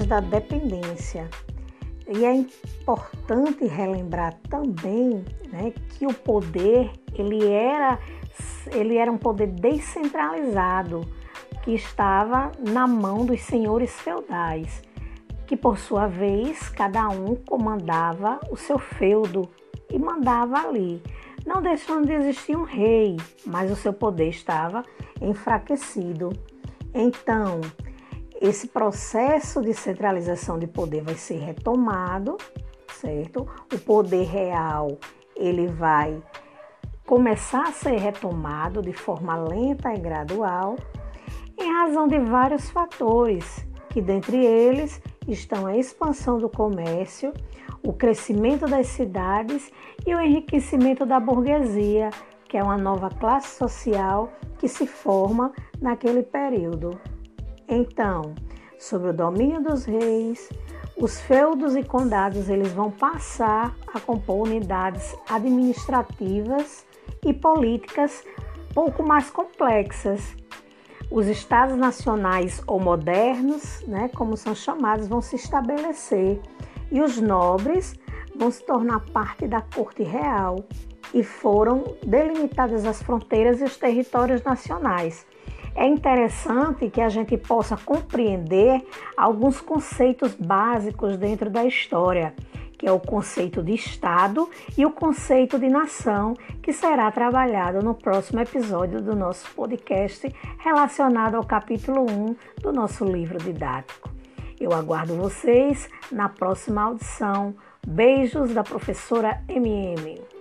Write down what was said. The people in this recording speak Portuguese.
da dependência. E é importante relembrar também né, que o poder ele era, ele era um poder descentralizado que estava na mão dos senhores feudais, que por sua vez cada um comandava o seu feudo e mandava ali, não deixando de existir um rei, mas o seu poder estava enfraquecido. Então, esse processo de centralização de poder vai ser retomado, certo? O poder real, ele vai começar a ser retomado de forma lenta e gradual, em razão de vários fatores, que dentre eles estão a expansão do comércio, o crescimento das cidades e o enriquecimento da burguesia, que é uma nova classe social que se forma naquele período. Então, sobre o domínio dos reis, os feudos e condados eles vão passar a compor unidades administrativas e políticas pouco mais complexas. Os estados nacionais ou modernos, né, como são chamados, vão se estabelecer e os nobres vão se tornar parte da corte real e foram delimitadas as fronteiras e os territórios nacionais é interessante que a gente possa compreender alguns conceitos básicos dentro da história, que é o conceito de Estado e o conceito de nação, que será trabalhado no próximo episódio do nosso podcast relacionado ao capítulo 1 do nosso livro didático. Eu aguardo vocês na próxima audição. Beijos da professora MM.